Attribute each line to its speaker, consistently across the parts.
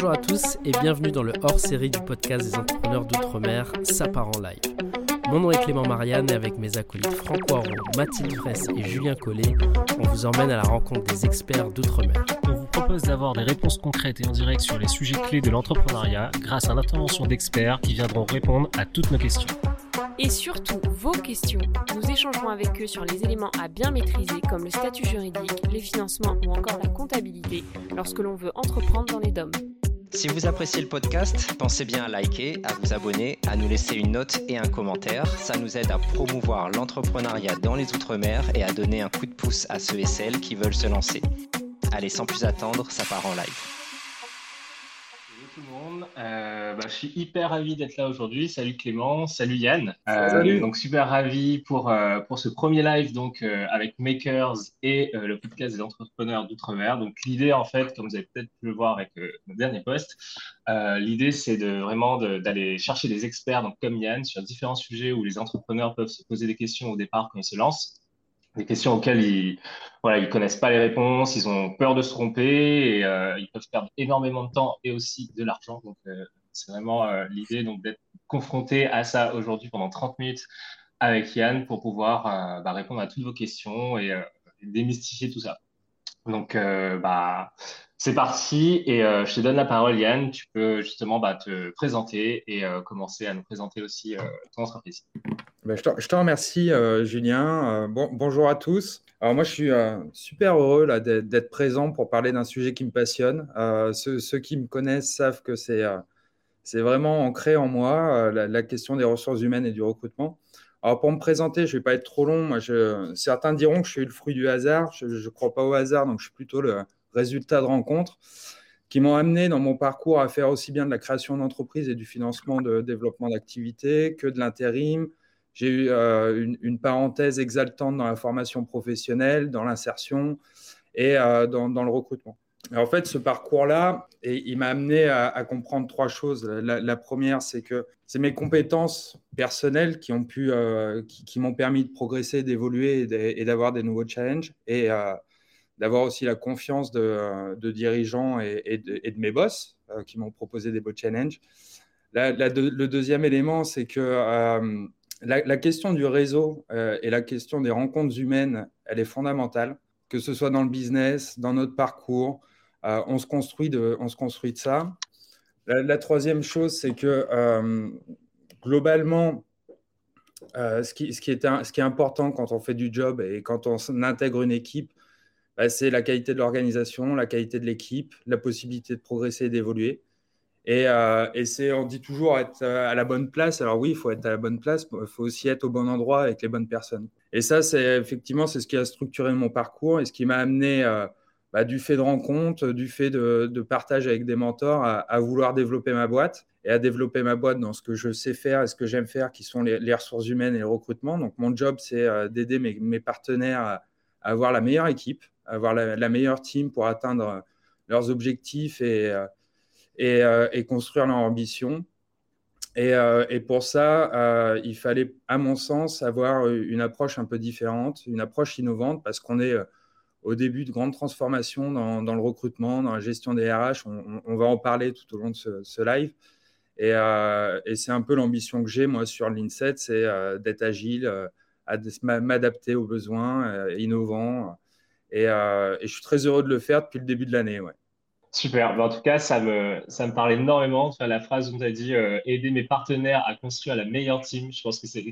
Speaker 1: Bonjour à tous et bienvenue dans le hors-série du podcast des entrepreneurs d'outre-mer, Ça part en live. Mon nom est Clément Marianne et avec mes acolytes Franck Poiron, Mathilde Fraisse et Julien Collet, on vous emmène à la rencontre des experts d'outre-mer.
Speaker 2: On vous propose d'avoir des réponses concrètes et en direct sur les sujets clés de l'entrepreneuriat grâce à l'intervention d'experts qui viendront répondre à toutes nos questions
Speaker 3: et surtout vos questions. Nous échangerons avec eux sur les éléments à bien maîtriser comme le statut juridique, les financements ou encore la comptabilité lorsque l'on veut entreprendre dans les DOM.
Speaker 4: Si vous appréciez le podcast, pensez bien à liker, à vous abonner, à nous laisser une note et un commentaire. Ça nous aide à promouvoir l'entrepreneuriat dans les Outre-mer et à donner un coup de pouce à ceux et celles qui veulent se lancer. Allez, sans plus attendre, ça part en live.
Speaker 5: Je suis hyper ravi d'être là aujourd'hui. Salut Clément, salut Yann. Euh, donc super ravi pour, euh, pour ce premier live donc avec Makers et le podcast des entrepreneurs d'outre-mer. Donc l'idée en fait, comme vous avez peut-être pu le voir avec le dernier post, l'idée c'est de vraiment d'aller chercher des experts donc comme Yann sur différents sujets où les entrepreneurs peuvent se poser des questions au départ quand ils se lancent des questions auxquelles ils voilà ils connaissent pas les réponses, ils ont peur de se tromper et euh, ils peuvent perdre énormément de temps et aussi de l'argent. Donc euh, c'est vraiment euh, l'idée d'être confronté à ça aujourd'hui pendant 30 minutes avec Yann pour pouvoir bah, répondre à toutes vos questions et démystifier tout ça. Donc bah c'est parti et je te donne la parole Yann. Tu peux justement bah, te présenter et commencer à nous présenter aussi ton entreprise.
Speaker 6: Ben, je, te, remercie, euh, Julien. Euh, bon, bonjour à tous. Alors moi, je suis euh, super heureux d'être présent pour parler d'un sujet qui me passionne. Ceux, qui me connaissent savent que c'est c'est vraiment ancré en moi, la, question des ressources humaines et du recrutement. Alors pour me présenter, je ne vais pas être trop long. Certains diront que je suis le fruit du hasard. Je ne crois pas au hasard, donc je suis plutôt le résultat de rencontres qui m'ont amené dans mon parcours à faire aussi bien de la création d'entreprise et du financement de développement d'activités que de l'intérim, j'ai eu euh, une, parenthèse exaltante dans la formation professionnelle, dans l'insertion et euh, dans, le recrutement. En fait, ce parcours-là, il m'a amené à, comprendre trois choses. La, première, c'est que c'est mes compétences personnelles qui euh, m'ont permis de progresser, d'évoluer et d'avoir des nouveaux challenges et d'avoir aussi la confiance de, dirigeants et, de, mes boss qui m'ont proposé des beaux challenges. le deuxième élément, c'est que la, question du réseau euh, et la question des rencontres humaines, elle est fondamentale, que ce soit dans le business, dans notre parcours. Euh, on, se construit de, on se construit ça. La, troisième chose, c'est que euh, globalement, ce qui, ce, qui est important quand on fait du job et quand on intègre une équipe, bah, c'est la qualité de l'organisation, la qualité de l'équipe, la possibilité de progresser et d'évoluer. Euh, et, on dit toujours être euh, à la bonne place. Alors oui, il faut être à la bonne place, il faut aussi être au bon endroit avec les bonnes personnes. Et ça, c'est effectivement, c'est ce qui a structuré mon parcours et ce qui m'a amené, euh, bah, du fait de rencontres, du fait de, partage avec des mentors, à, vouloir développer ma boîte et à développer ma boîte dans ce que je sais faire et ce que j'aime faire, qui sont les, ressources humaines et le recrutement. Donc mon job, c'est d'aider mes, partenaires à, avoir la meilleure équipe, à avoir la, meilleure team pour atteindre leurs objectifs et euh, et, construire leur ambition. Et, euh, pour ça, euh, il fallait, à mon sens, avoir une approche un peu différente, une approche innovante, parce qu'on est au début de grandes transformations dans, le recrutement, dans la gestion des RH. On, va en parler tout au long de ce, live. Et, et c'est un peu l'ambition que j'ai, moi, sur l'INSET, c'est d'être agile, m'adapter aux besoins, innovant. Et, je suis très heureux de le faire depuis le début de l'année.
Speaker 5: Super. en tout cas, ça me, ça me parle énormément. la phrase où tu as dit euh, aider mes partenaires à construire la meilleure team. Je pense que c'est,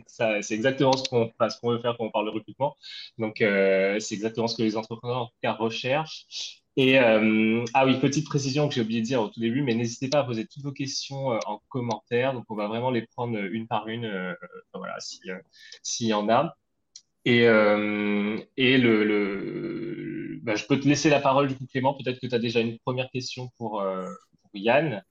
Speaker 5: exactement ce qu'on, veut faire quand on parle de recrutement. Donc, euh, c'est exactement ce que les entrepreneurs, en tout cas, recherchent. Et euh, ah oui, petite précision que j'ai oublié de dire au tout début, mais n'hésitez pas à poser toutes vos questions en commentaire. Donc, on va vraiment les prendre une par une, s'il y en a. Et, et le, le bah, je peux te laisser la parole, du coup, Clément. Peut-être que tu as déjà une première question pour, euh, Yann.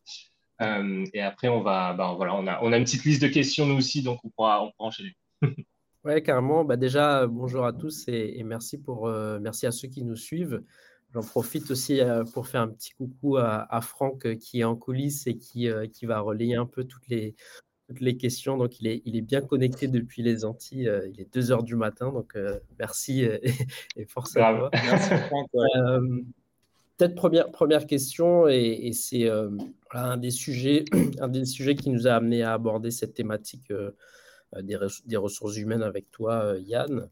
Speaker 5: Euh, et après, on va, bah, voilà, on a, on a une petite liste de questions, nous aussi, donc on pourra, on pourra enchaîner.
Speaker 1: Oui, carrément. Bah, déjà, bonjour à tous et, merci, pour, euh, merci à ceux qui nous suivent. J'en profite aussi pour faire un petit coucou à, à, Franck qui est en coulisses et qui, qui va relayer un peu toutes les, toutes les questions. Donc, il est, il est bien connecté depuis les Antilles. Euh, il est 2 heures du matin. Donc, euh, merci et, force à toi. Peut-être première, première question, et, c'est un, des sujets, un des sujets qui nous a amené à aborder cette thématique des, des, ressources humaines avec toi, Yann.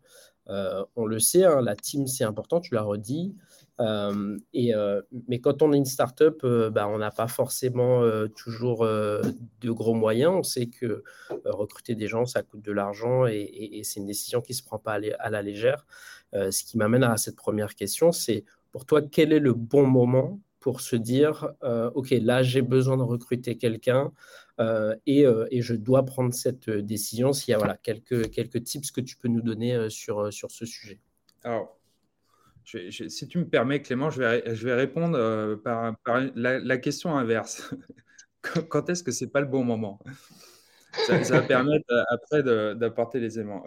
Speaker 1: On le sait, hein, la team, c'est important, tu l'as redit. Euh, et, euh, mais quand on est une startup, euh, bah, on n'a pas forcément toujours de gros moyens. On sait que recruter des gens, ça coûte de l'argent et, c'est une décision qui ne se prend pas à la légère. ce qui m'amène à cette première question, c'est pour toi, quel est le bon moment pour se dire, OK, là, j'ai besoin de recruter quelqu'un et, et, je dois prendre cette décision S'il y a voilà, quelques, quelques tips que tu peux nous donner sur, sur ce sujet.
Speaker 6: Alors, si tu me permets, Clément, je vais, je vais répondre euh, par, la, question inverse. Quand est-ce que c'est pas le bon moment? Ça, va permettre euh, après d'apporter les éléments.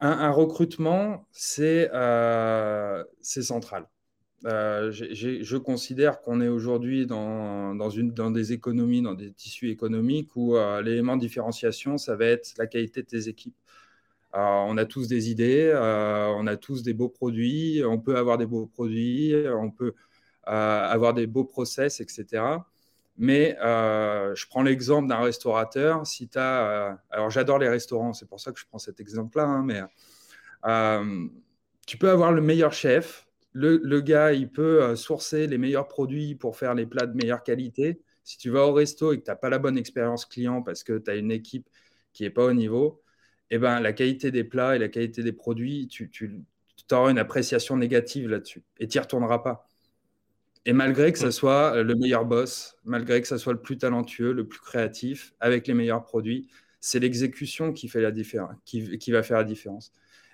Speaker 6: un, recrutement, c'est euh, central. Je considère qu'on est aujourd'hui dans, des économies, dans des tissus économiques où l'élément de différenciation, ça va être la qualité de tes équipes. Euh, on a tous des idées, euh, on a tous des beaux produits, on peut avoir des beaux produits, on peut euh, avoir des beaux process, etc. Mais je prends l'exemple d'un restaurateur. Si tu alors j'adore les restaurants, c'est pour ça que je prends cet exemple-là, hein, mais tu peux avoir le meilleur chef. Le, le, gars, il peut sourcer les meilleurs produits pour faire les plats de meilleure qualité. Si tu vas au resto et que tu n'as pas la bonne expérience client parce que tu as une équipe qui n'est pas au niveau, eh ben, la qualité des plats et la qualité des produits, tu, tu auras une appréciation négative là-dessus et tu n'y retourneras pas. Et malgré que ce soit le meilleur boss, malgré que ce soit le plus talentueux, le plus créatif, avec les meilleurs produits, c'est l'exécution qui, fait la différence, qui, qui, va faire la différence.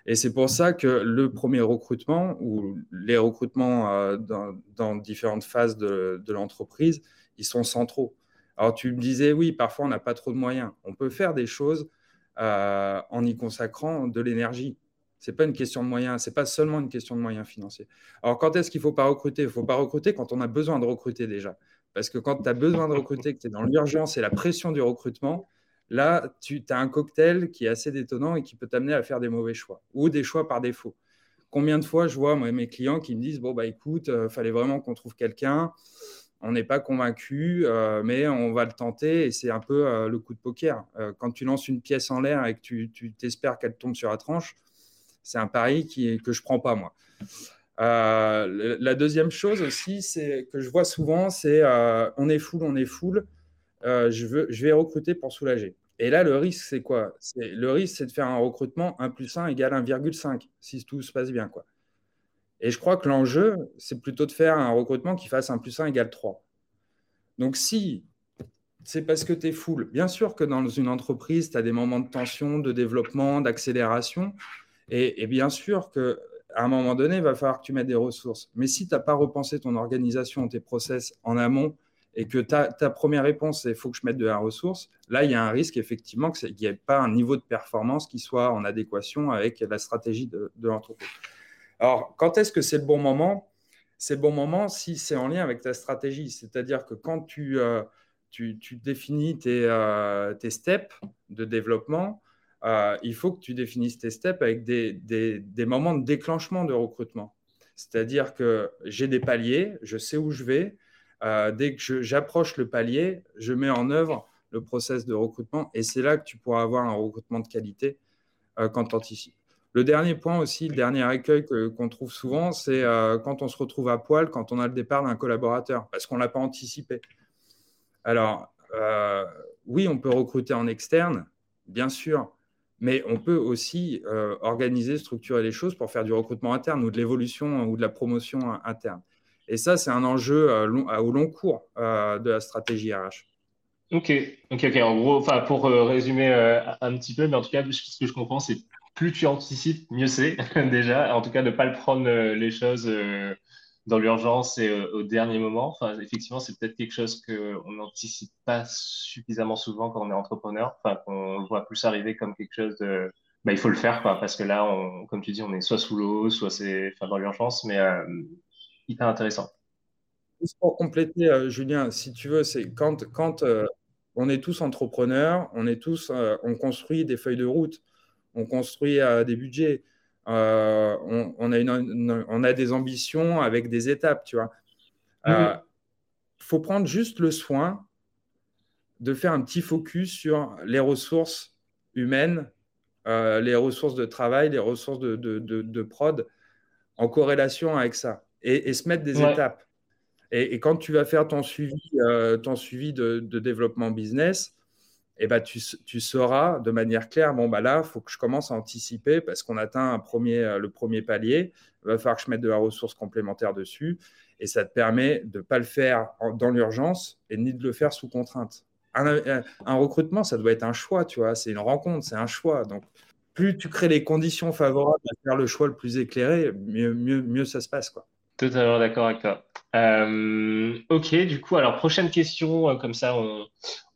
Speaker 6: Et c'est pour ça que le premier recrutement ou les recrutements euh, dans, différentes phases de, de l'entreprise, ils sont centraux. Alors tu me disais, oui, parfois on n'a pas trop de moyens. On peut faire des choses euh, en y consacrant de l'énergie. Ce n'est pas une question de moyens, ce n'est pas seulement une question de moyens financiers. Alors, quand est-ce qu'il ne faut pas recruter? Il ne faut pas recruter quand on a besoin de recruter déjà. Parce que quand tu as besoin de recruter, que tu es dans l'urgence et la pression du recrutement, là, tu as un cocktail qui est assez détonnant et qui peut t'amener à faire des mauvais choix ou des choix par défaut. Combien de fois je vois mes clients qui me disent Bon, bah écoute, euh, fallait vraiment qu'on trouve quelqu'un on n'est pas convaincu, euh, mais on va le tenter et c'est un peu euh, le coup de poker. Euh, quand tu lances une pièce en l'air et que tu t'espères qu'elle tombe sur la tranche, c'est un pari que je ne prends pas moi. la deuxième chose aussi, c'est que je vois souvent, c'est on est full, on est full, je, veux, je vais recruter pour soulager. Et là, le risque, c'est quoi? Le risque, c'est de faire un recrutement 1 plus 1 égale 1,5 si tout se passe bien. quoi. Et je crois que l'enjeu, c'est plutôt de faire un recrutement qui fasse 1 plus 1 égale 3. Donc si c'est parce que tu es full, bien sûr que dans une entreprise, tu as des moments de tension, de développement, d'accélération. Et, bien sûr qu'à un moment donné, il va falloir que tu mettes des ressources. Mais si tu n'as pas repensé ton organisation, tes process en amont, et que ta, ta première réponse, c'est il faut que je mette de la ressource, là, il y a un risque effectivement qu'il n'y ait pas un niveau de performance qui soit en adéquation avec la stratégie de l'entreprise. Alors, quand est-ce que c'est le bon moment? C'est le bon moment si c'est en lien avec ta stratégie. C'est-à-dire que quand tu, euh, définis euh, tes, steps de développement, euh, il faut que tu définisses tes steps avec des, moments de déclenchement de recrutement. C'est-à-dire que j'ai des paliers, je sais où je vais. Dès que j'approche le palier, je mets en œuvre le process de recrutement et c'est là que tu pourras avoir un recrutement de qualité quand tu anticipes. Le dernier point aussi, le dernier écueil qu'on trouve souvent, c'est euh, quand on se retrouve à poil, quand on a le départ d'un collaborateur, parce qu'on ne l'a pas anticipé. Alors, euh, oui, on peut recruter en externe, bien sûr, mais on peut aussi euh, organiser, structurer les choses pour faire du recrutement interne ou de l'évolution ou de la promotion interne. Et ça, c'est un enjeu au long cours de la stratégie RH.
Speaker 5: Ok, ok, ok. En gros, pour résumer un petit peu, mais en tout cas, ce que je comprends, c'est plus tu anticipes, mieux c'est déjà. En tout cas, ne pas le prendre euh, les choses euh, dans l'urgence et euh, au dernier moment. Enfin, effectivement, c'est peut-être quelque chose qu'on n'anticipe pas suffisamment souvent quand on est entrepreneur. Enfin, qu'on voit plus arriver comme quelque chose de. Bah, il faut le faire, quoi, parce que là, comme tu dis, on est soit sous l'eau, soit c'est dans l'urgence, mais hyper intéressant.
Speaker 6: Juste pour compléter, Julien, si tu veux, c'est quand, quand on est tous entrepreneurs, on est tous, on construit des feuilles de route on construit euh, des budgets, euh, on, a on, a des ambitions avec des étapes, tu vois. Il mm. faut prendre juste le soin de faire un petit focus sur les ressources humaines, les ressources de travail, les ressources de, prod en corrélation avec ça et, se mettre des étapes. Et, quand tu vas faire ton suivi, ton suivi de, développement business, eh ben, tu, tu, sauras de manière claire, bon, bah là, il faut que je commence à anticiper parce qu'on atteint un premier, euh, le premier palier. Il va falloir que je mette de la ressource complémentaire dessus. Et ça te permet de ne pas le faire dans l'urgence et ni de le faire sous contrainte. Un, un, recrutement, ça doit être un choix, tu vois. C'est une rencontre, c'est un choix. Donc, plus tu crées les conditions favorables à faire le choix le plus éclairé, mieux, mieux, mieux ça se passe, quoi.
Speaker 5: Totalement d'accord avec toi. Euh, ok, du coup, alors prochaine question, euh, comme ça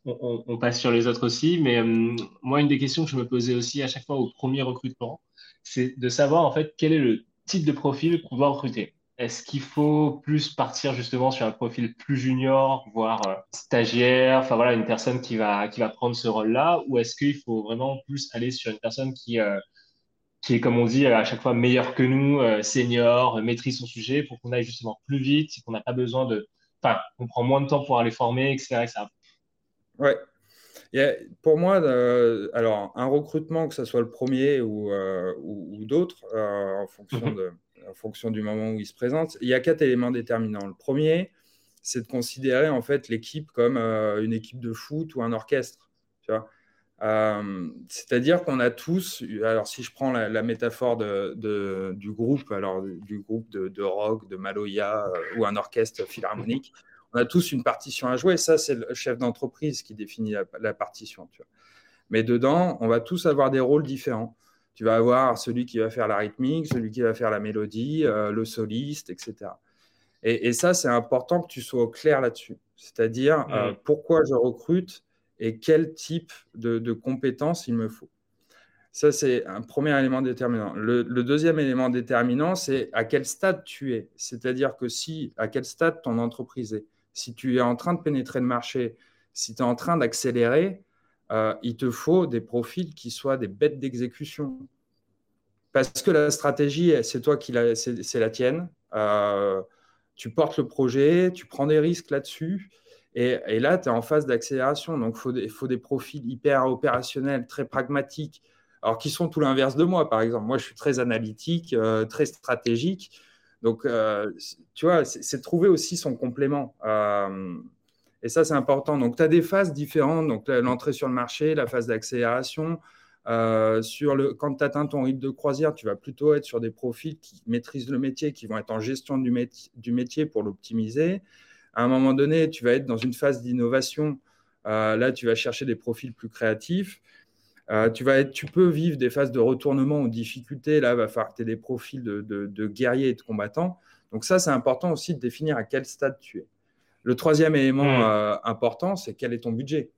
Speaker 5: on, passe sur les autres aussi. Mais euh, moi, une des questions que je me posais aussi à chaque fois au premier recrutement, c'est de savoir en fait quel est le type de profil qu'on doit recruter. Est-ce qu'il faut plus partir justement sur un profil plus junior, voire stagiaire, enfin voilà, une personne qui va, va prendre ce rôle-là, ou est-ce qu'il faut vraiment plus aller sur une personne qui, qui est, comme on dit, à chaque fois meilleure que nous, senior, maîtrise son sujet, pour qu'on aille justement plus vite, qu'on n'a pas besoin de, enfin, on prend moins de temps pour aller former, etc. etc.
Speaker 6: Ouais. pour moi, euh, alors un recrutement, que ce soit le premier ou, euh, ou, d'autres, euh, en, fonction mhm. de, en fonction du moment où il se présente, il y a quatre éléments déterminants. Le premier, c'est de considérer en fait l'équipe comme une équipe de foot ou un orchestre. C'est-à-dire qu'on a tous, alors si je prends la, métaphore de, du groupe, alors du groupe de, de rock, de Maloya ou un orchestre philharmonique, on a tous une partition à jouer. Ça, c'est le chef d'entreprise qui définit la, partition. Mais dedans, on va tous avoir des rôles différents. Tu vas avoir celui qui va faire la rythmique, celui qui va faire la mélodie, euh, le soliste, etc. Et, ça, c'est important que tu sois au clair là-dessus. C'est-à-dire euh, pourquoi je recrute et quel type de, compétences il me faut. Ça, c'est un premier élément déterminant. Le, deuxième élément déterminant, c'est à quel stade tu es. C'est-à-dire que si, à quel stade ton entreprise est si tu es en train de pénétrer le marché, si tu es en train d'accélérer, euh, il te faut des profils qui soient des bêtes d'exécution. Parce que la stratégie, c'est toi qui la, c'est, la tienne. Euh, tu portes le projet, tu prends des risques là-dessus. Et, là, tu es en phase d'accélération. Donc, il faut, des profils hyper opérationnels, très pragmatiques. Alors, qui sont tout l'inverse de moi, par exemple. Moi, je suis très analytique, euh, très stratégique. Donc, euh, tu vois, c'est trouver aussi son complément. Euh, et ça, c'est important. Donc, tu as des phases différentes. Donc, l'entrée sur le marché, la phase d'accélération. Quand tu atteins ton rythme de croisière, tu vas plutôt être sur des profils qui maîtrisent le métier, qui vont être en gestion du, métier, du métier pour l'optimiser. À un moment donné, tu vas être dans une phase d'innovation. là, tu vas chercher des profils plus créatifs. Euh, tu, vas être, tu peux vivre des phases de retournement ou de difficultés. Là, il va falloir que tu aies des profils de, de, guerriers et de combattants. Donc ça, c'est important aussi de définir à quel stade tu es. Le troisième élément mmh. euh, important, c'est quel est ton budget.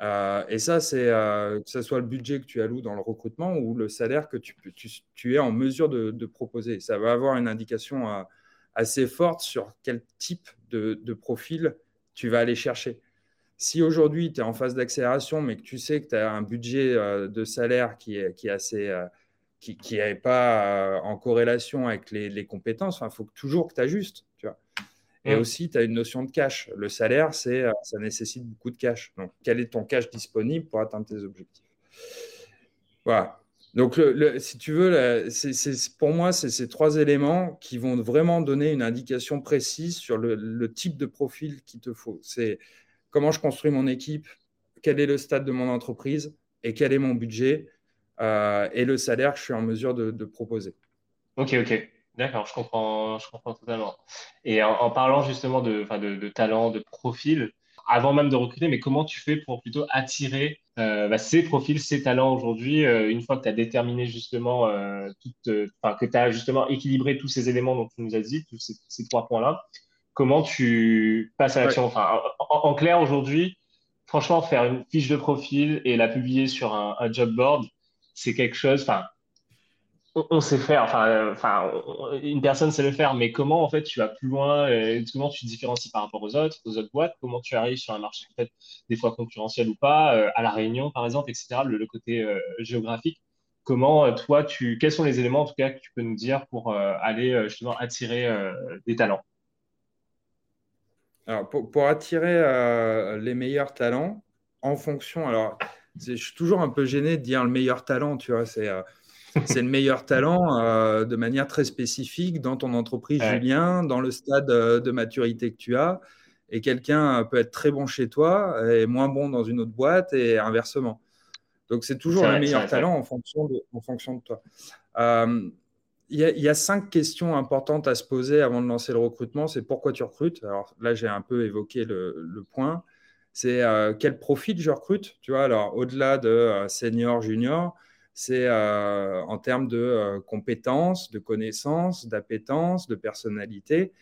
Speaker 6: Euh, et ça, c'est que ce soit le budget que tu alloues dans le recrutement ou le salaire que tu, tu, tu es en mesure de, de, proposer. Ça va avoir une indication assez forte sur quel type de, de profil tu vas aller chercher. Si aujourd'hui tu es en phase d'accélération, mais que tu sais que tu as un budget euh, de salaire qui est, qui est assez. Euh, qui n'est pas euh, en corrélation avec les, compétences, il faut toujours que tu ajustes. Tu vois. Et aussi, tu as une notion de cash. Le salaire, c'est, ça nécessite beaucoup de cash. Donc, quel est ton cash disponible pour atteindre tes objectifs? Voilà. Donc, si tu veux, pour moi, c'est ces trois éléments qui vont vraiment donner une indication précise sur le, type de profil qu'il te faut. C'est comment je construis mon équipe, quel est le stade de mon entreprise et quel est mon budget euh, et le salaire que je suis en mesure de, proposer.
Speaker 5: Ok, ok. D'accord, je comprends, totalement. Et en, parlant justement de, talent, de profil, avant même de recruter, mais comment tu fais pour plutôt attirer euh, bah, ces profils, ces talents aujourd'hui, euh, une fois que tu as déterminé justement, que tu as justement équilibré tous ces éléments dont tu nous as dit, tous ces trois points-là, comment tu passes à l'action? Enfin, en, clair, aujourd'hui, franchement, faire une fiche de profil et la publier sur un, job board, c'est quelque chose. Enfin, on, sait faire. Enfin, enfin, une personne sait le faire, mais comment en fait tu vas plus loin Comment tu te différencies par rapport aux autres, aux autres boîtes Comment tu arrives sur un marché fait, des fois concurrentiel ou pas, euh, à la Réunion par exemple, etc. Le, côté euh, géographique. Comment euh, toi, tu, quels sont les éléments en tout cas que tu peux nous dire pour aller justement attirer des talents?
Speaker 6: Alors, pour, attirer les meilleurs talents, en fonction, alors, je suis toujours un peu gêné de dire le meilleur talent, tu vois, c'est c'est le meilleur talent euh, de manière très spécifique dans ton entreprise, Julien, dans le stade euh, de maturité que tu as. Et quelqu'un peut être très bon chez toi et moins bon dans une autre boîte et inversement. Donc, c'est toujours le meilleur talent en fonction, de, en fonction de toi. Euh, il y, a cinq questions importantes à se poser avant de lancer le recrutement. C'est pourquoi tu recrutes? Alors là, j'ai un peu évoqué le, point. C'est quel profil je recrute? Tu vois, alors au-delà de senior, junior, c'est euh, en termes de euh, compétences, de connaissances, d'appétence, de personnalité.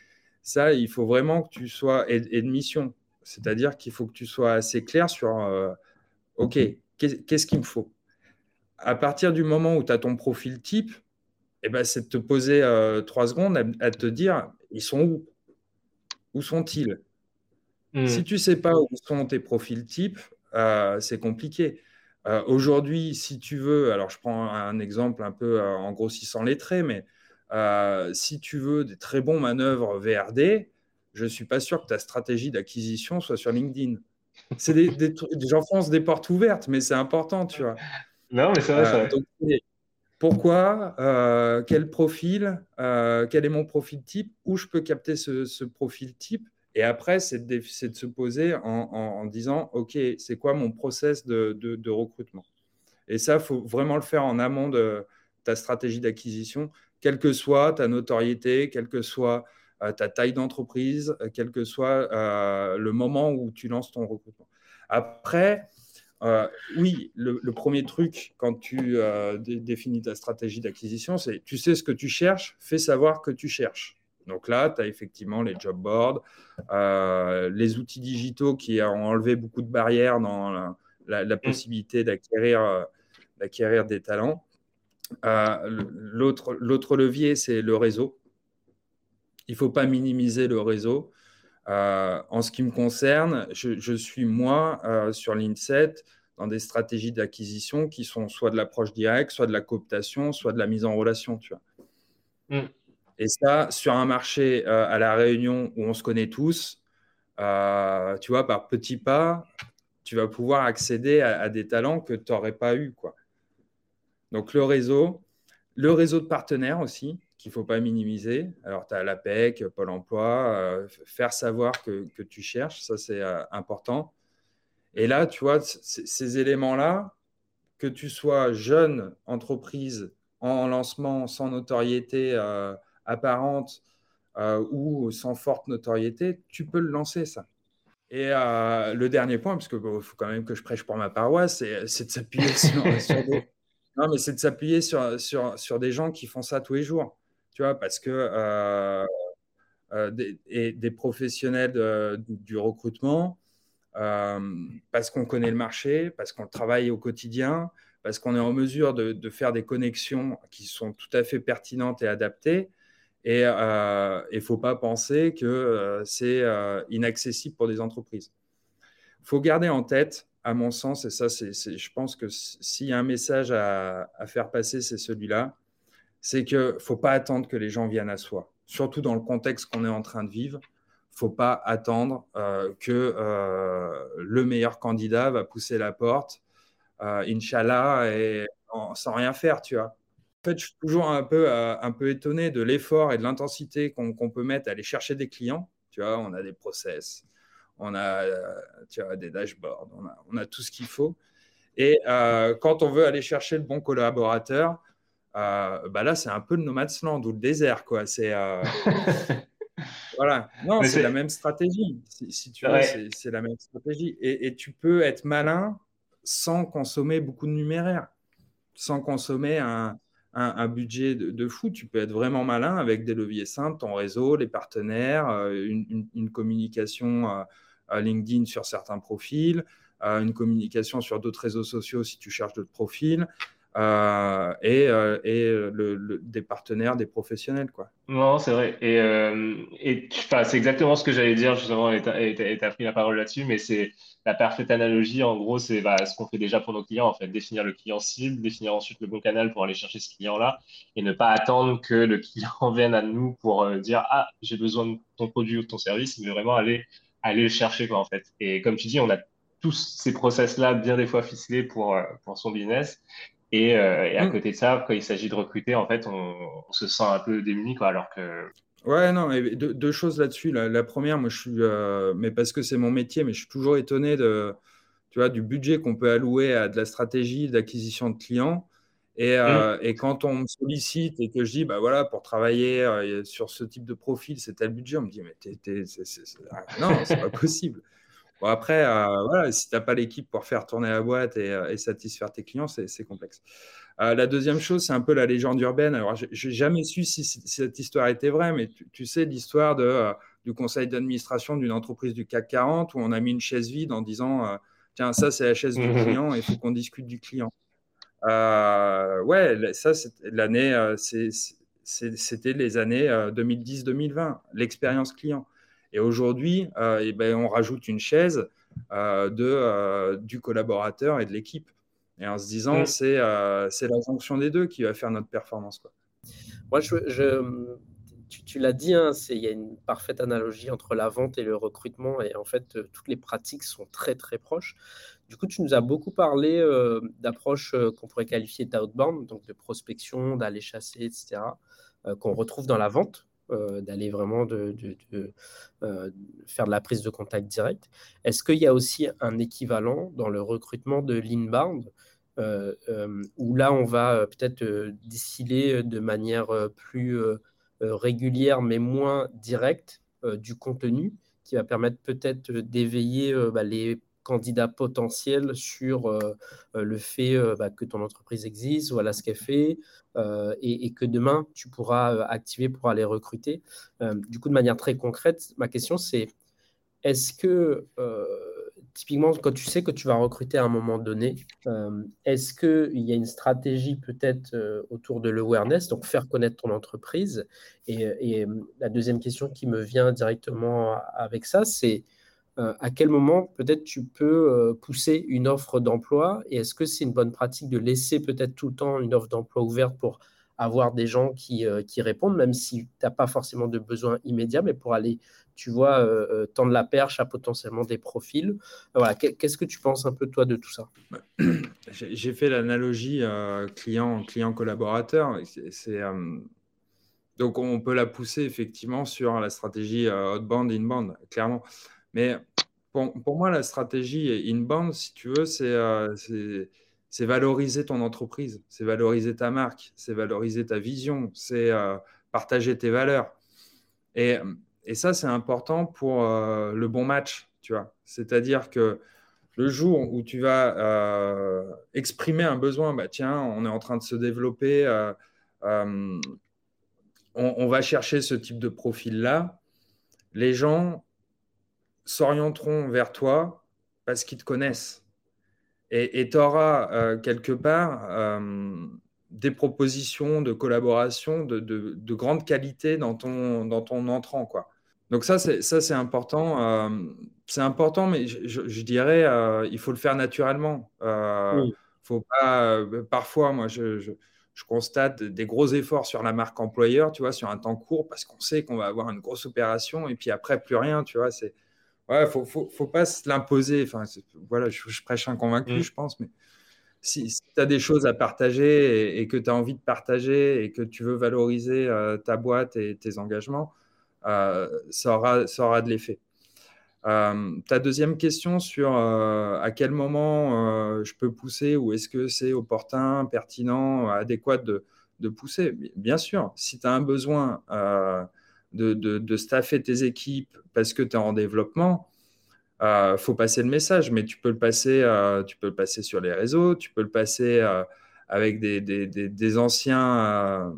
Speaker 6: Ça, il faut vraiment que tu sois, et, de mission. C'est-à-dire qu'il faut que tu sois assez clair sur, euh, OK, qu'est-ce qu'il me faut? À partir du moment où tu as ton profil type, eh ben, c'est de te poser trois secondes à, te dire, ils sont où? Où sont-ils? Mmh. Si tu ne sais pas où sont tes profils types, c'est compliqué. Euh, aujourd'hui, si tu veux, alors je prends un exemple un peu euh, en grossissant les traits, mais euh, si tu veux des très bons manœuvres VRD, je ne suis pas sûr que ta stratégie d'acquisition soit sur LinkedIn. C'est des, des, j'enfonce des portes ouvertes, mais c'est important, tu vois.
Speaker 5: Non, mais c'est vrai.
Speaker 6: pourquoi Quel profil Quel est mon profil type Où je peux capter ce profil type et après, c'est de, se poser en, disant, OK, c'est quoi mon process de, recrutement? Et ça, il faut vraiment le faire en amont de ta stratégie d'acquisition, quelle que soit ta notoriété, quelle que soit euh, ta taille d'entreprise, euh, quel que soit euh, le moment où tu lances ton recrutement. Après, oui, le, le, premier truc quand tu définis ta stratégie d'acquisition, c'est tu sais ce que tu cherches, fais savoir que tu cherches. Donc là, tu as effectivement les job boards, euh, les outils digitaux qui ont enlevé beaucoup de barrières dans la, mm. possibilité d'acquérir, d'acquérir des talents. Euh, l'autre, l'autre levier, c'est le réseau. Il ne faut pas minimiser le réseau. Euh, en ce qui me concerne, je, suis moi sur l'INSET dans des stratégies d'acquisition qui sont soit de l'approche directe, soit de la cooptation, soit de la mise en relation. Tu vois. Mm. Et ça, sur un marché euh, à La Réunion où on se connaît tous, euh, tu vois, par petits pas, tu vas pouvoir accéder à, des talents que tu n'aurais pas eu. Quoi. Donc le réseau, le réseau de partenaires aussi, qu'il ne faut pas minimiser. Alors, tu as l'APEC, Pôle emploi, euh, faire savoir que, tu cherches, ça c'est important. Et là, tu vois, ces éléments-là, que tu sois jeune entreprise en lancement, sans notoriété, apparente euh, ou sans forte notoriété, tu peux le lancer, ça. Et euh, le dernier point, parce qu'il faut quand même que je prêche pour ma paroisse, c'est de s'appuyer sur, des... Non, mais c'est de s'appuyer sur, sur, sur, des gens qui font ça tous les jours. Tu vois, parce que euh, des, et des professionnels du, recrutement, parce qu'on connaît le marché, parce qu'on travaille au quotidien, parce qu'on est en mesure de, de, faire des connexions qui sont tout à fait pertinentes et adaptées, et il euh, ne faut pas penser que euh, c'est euh, inaccessible pour des entreprises. Il faut garder en tête, à mon sens, et ça, c'est, je pense que s'il y a un message à, faire passer, c'est celui-là, c'est qu'il ne faut pas attendre que les gens viennent à soi, surtout dans le contexte qu'on est en train de vivre. Il ne faut pas attendre que le meilleur candidat va pousser la porte, Inch'Allah, sans rien faire, tu vois. En fait, je suis toujours un peu, euh, un peu étonné de l'effort et de l'intensité qu'on peut mettre à aller chercher des clients. Tu vois, on a des process, on a euh, tu vois, des dashboards, on a, on a tout ce qu'il faut. Et euh, quand on veut aller chercher le bon collaborateur, bah là, c'est un peu le nomad's land ou le désert. quoi. C'est voilà. Non, c'est la même stratégie. Si, tu veux, c'est la même stratégie. Et, et, tu peux être malin sans consommer beaucoup de numéraire, sans consommer un, un, budget de, fou, tu peux être vraiment malin avec des leviers simples, ton réseau, les partenaires, euh, une, communication à LinkedIn sur certains profils, une communication sur d'autres réseaux sociaux si tu cherches d'autres profils. Euh, et, euh, et des partenaires, des professionnels. Quoi.
Speaker 5: Non, c'est vrai. Et, c'est exactement ce que j'allais dire, justement, et tu as, pris la parole là-dessus, mais c'est la parfaite analogie, en gros, c'est bah, ce qu'on fait déjà pour nos clients, en fait, définir le client cible, définir ensuite le bon canal pour aller chercher ce client-là et ne pas attendre que le client vienne à nous pour euh, dire Ah, j'ai besoin de ton produit ou de ton service, mais vraiment aller aller le chercher, quoi, en fait. Et comme tu dis, on a tous ces process-là bien des fois ficelés pour, pour son business. Et, et à mm. côté de ça, quand il s'agit de recruter, en fait, on, on, se sent un peu démuni, quoi, alors que
Speaker 6: Ouais, non, deux, choses là-dessus. La, première, moi, je suis, euh, mais parce que c'est mon métier, mais je suis toujours étonné de, tu vois, du budget qu'on peut allouer à de la stratégie d'acquisition de clients. Et, euh, mmh. et, quand on me sollicite et que je dis, bah voilà, pour travailler euh, sur ce type de profil, c'est tel budget, on me dit, mais t'es, t'es, c'est, ah, non, c'est pas possible. Bon, après, voilà, si tu n'as pas l'équipe pour faire tourner la boîte et, et satisfaire tes clients, c'est, complexe. Euh, la deuxième chose, c'est un peu la légende urbaine. Alors, je n'ai jamais su si, cette histoire était vraie, mais tu, sais l'histoire euh, du conseil d'administration d'une entreprise du CAC 40 où on a mis une chaise vide en disant euh, Tiens, ça, c'est la chaise du mmh. client et il faut qu'on discute du client. ouais, ça, l'année, c'était les années 2010-2020, l'expérience client. Et aujourd'hui, eh ben, on rajoute une chaise de, du collaborateur et de l'équipe. Et en se disant, euh, c'est la jonction des deux qui va faire notre performance. Quoi.
Speaker 1: Moi, je, tu, l'as dit, hein, il y a une parfaite analogie entre la vente et le recrutement. Et en fait, euh, toutes les pratiques sont très, très proches. Du coup, tu nous as beaucoup parlé euh, d'approches qu'on pourrait qualifier d'outbound, donc de prospection, d'aller chasser, etc., qu'on retrouve dans la vente. D'aller vraiment de, faire de la prise de contact direct. Est-ce qu'il y a aussi un équivalent dans le recrutement de l'inbound euh, euh, où là, on va euh, peut-être distiller de manière plus régulière, mais moins directe, du contenu qui va permettre peut-être d'éveiller bah, les candidats potentiels sur le fait bah, que ton entreprise existe, voilà ce qu'elle fait, et, que demain, tu pourras activer pour aller recruter. du coup, de manière très concrète, ma question, c'est est-ce que typiquement, quand tu sais que tu vas recruter à un moment donné, euh, est-ce qu'il y a une stratégie peut-être euh, autour de l'awareness, donc faire connaître ton entreprise? Et, la deuxième question qui me vient directement avec ça, c'est euh, à quel moment peut-être tu peux pousser une offre d'emploi? Et est-ce que c'est une bonne pratique de laisser peut-être tout le temps une offre d'emploi ouverte pour avoir des gens qui, qui répondent, même si tu n'as pas forcément de besoin immédiat, mais pour aller tu vois, euh, euh, tendre la perche à potentiellement des profils? Voilà, qu'est-ce que tu penses un peu toi de tout ça?
Speaker 6: J'ai fait l'analogie euh, client client collaborateur. Donc on peut la pousser effectivement sur la stratégie outbound inbound clairement. Mais pour, moi la stratégie inbound si tu veux c'est c'est valoriser ton entreprise, c'est valoriser ta marque, c'est valoriser ta vision, c'est partager tes valeurs. Et et ça, c'est important pour euh, le bon match, tu vois. C'est-à-dire que le jour où tu vas euh, exprimer un besoin, bah, tiens, on est en train de se développer, euh, on, va chercher ce type de profil-là, les gens s'orienteront vers toi parce qu'ils te connaissent. Et tu auras quelque part des propositions de collaboration de, de, grande qualité dans ton, dans ton entrant. Quoi. Donc ça, c'est, ça, c'est important. Euh, c'est important, mais je, dirais, euh, il faut le faire naturellement. Euh, faut pas, parfois, moi, je, je, constate des gros efforts sur la marque employeur, tu vois, sur un temps court, parce qu'on sait qu'on va avoir une grosse opération, et puis après, plus rien, tu vois. C'est, ouais, faut, faut, faut pas se l'imposer. Enfin, voilà, je, prêche un convaincu, mm. je pense, mais si, tu as des choses à partager et, que tu as envie de partager et que tu veux valoriser ta boîte et tes engagements, euh, ça, aura, ça aura de l'effet. Euh, ta deuxième question sur euh, à quel moment je peux pousser ou est-ce que c'est opportun, pertinent, adéquat de, de, pousser? Bien sûr, si tu as un besoin de, de, de, staffer tes équipes parce que tu es en développement, il faut passer le message, mais tu peux le passer, tu peux le passer sur les réseaux, tu peux le passer avec des, des, des, anciens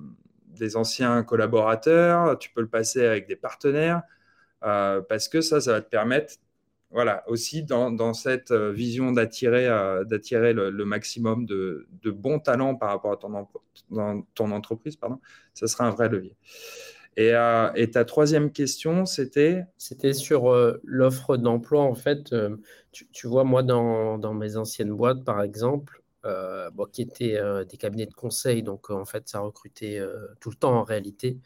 Speaker 6: des anciens collaborateurs, tu peux le passer avec des partenaires, euh, parce que ça, ça va te permettre, voilà, aussi dans, cette euh, vision d'attirer euh, d'attirer le, maximum de, bons talents par rapport à ton, dans ton entreprise, pardon, ça sera un vrai levier. Et, et ta troisième question, c'était?
Speaker 1: C'était sur l'offre d'emploi. En fait, tu, tu, vois, moi, dans, dans, mes anciennes boîtes, par exemple, qui étaient des cabinets de conseil. Donc, en fait, ça recrutait tout le temps en réalité.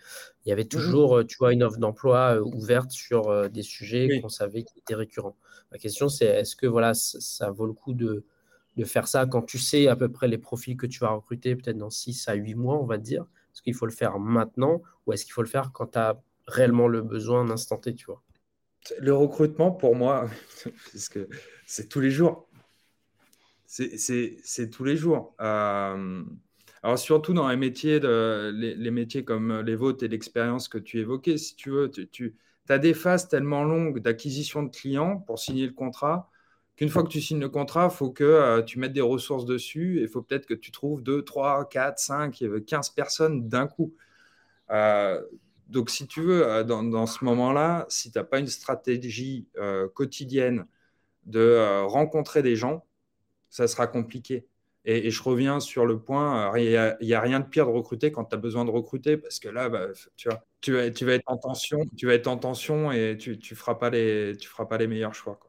Speaker 1: Il y avait mmh toujours, tu vois, une offre d'emploi ouverte sur des sujets qu'on savait qui étaient récurrents. Ma question, c'est est-ce que voilà, ça vaut le coup de, de faire ça quand tu sais à peu près les profils que tu vas recruter, peut-être dans 6 à 8 mois, on va dire? Est-ce qu'il faut le faire maintenant ou est-ce qu'il faut le faire quand tu as réellement le besoin d'instant T, tu vois?
Speaker 6: Le recrutement, pour moi, c'est tous les jours. C'est tous les jours. Euh, alors, surtout dans les métiers, de, les, métiers comme les vôtres et l'expérience que tu évoquais, si tu veux, tu as des phases tellement longues d'acquisition de clients pour signer le contrat qu'une fois que tu signes le contrat, il faut que euh, tu mettes des ressources dessus et il faut peut-être que tu trouves 2, 3, 4, 5, 15 personnes d'un coup. Euh, donc, si tu veux, euh, dans, ce moment-là, si tu n'as pas une stratégie quotidienne de rencontrer des gens, ça sera compliqué. Et, je reviens sur le point, il n'y a, rien de pire de recruter quand tu as besoin de recruter, parce que là, bah, tu, vois, tu, vas, être en tension, tu vas être en tension et tu ne feras pas les meilleurs choix.